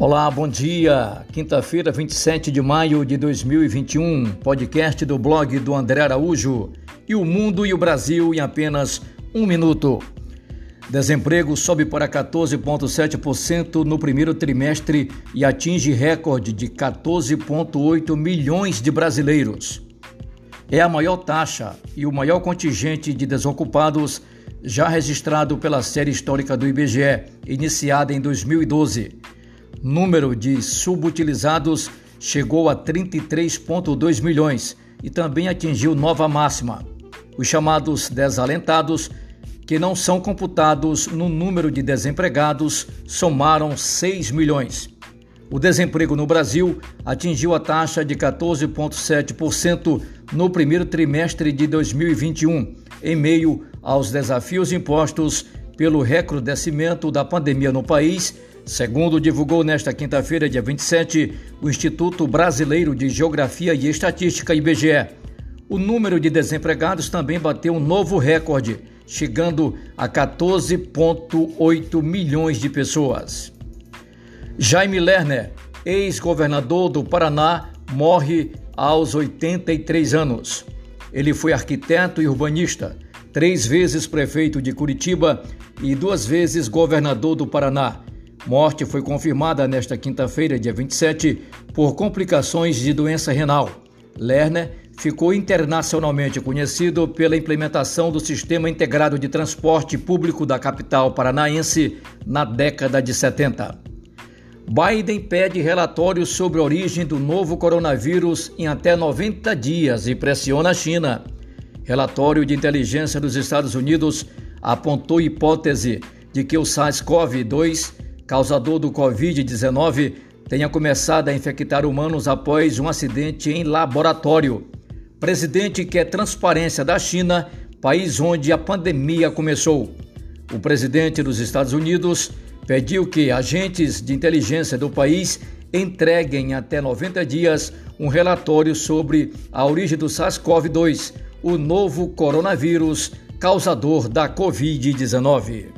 Olá, bom dia. Quinta-feira, 27 de maio de 2021. Podcast do blog do André Araújo. E o mundo e o Brasil em apenas um minuto. Desemprego sobe para 14,7% no primeiro trimestre e atinge recorde de 14,8 milhões de brasileiros. É a maior taxa e o maior contingente de desocupados já registrado pela série histórica do IBGE, iniciada em 2012 número de subutilizados chegou a 33,2 milhões e também atingiu nova máxima. Os chamados desalentados, que não são computados no número de desempregados, somaram 6 milhões. O desemprego no Brasil atingiu a taxa de 14,7% no primeiro trimestre de 2021, em meio aos desafios impostos pelo recrudescimento da pandemia no país Segundo divulgou nesta quinta-feira, dia 27, o Instituto Brasileiro de Geografia e Estatística, IBGE, o número de desempregados também bateu um novo recorde, chegando a 14,8 milhões de pessoas. Jaime Lerner, ex-governador do Paraná, morre aos 83 anos. Ele foi arquiteto e urbanista, três vezes prefeito de Curitiba e duas vezes governador do Paraná Morte foi confirmada nesta quinta-feira, dia 27, por complicações de doença renal. Lerner ficou internacionalmente conhecido pela implementação do Sistema Integrado de Transporte Público da capital paranaense na década de 70. Biden pede relatório sobre a origem do novo coronavírus em até 90 dias e pressiona a China. Relatório de inteligência dos Estados Unidos apontou hipótese de que o SARS-CoV-2 causador do Covid-19, tenha começado a infectar humanos após um acidente em laboratório. Presidente quer transparência da China, país onde a pandemia começou. O presidente dos Estados Unidos pediu que agentes de inteligência do país entreguem até 90 dias um relatório sobre a origem do SARS-CoV-2, o novo coronavírus causador da Covid-19.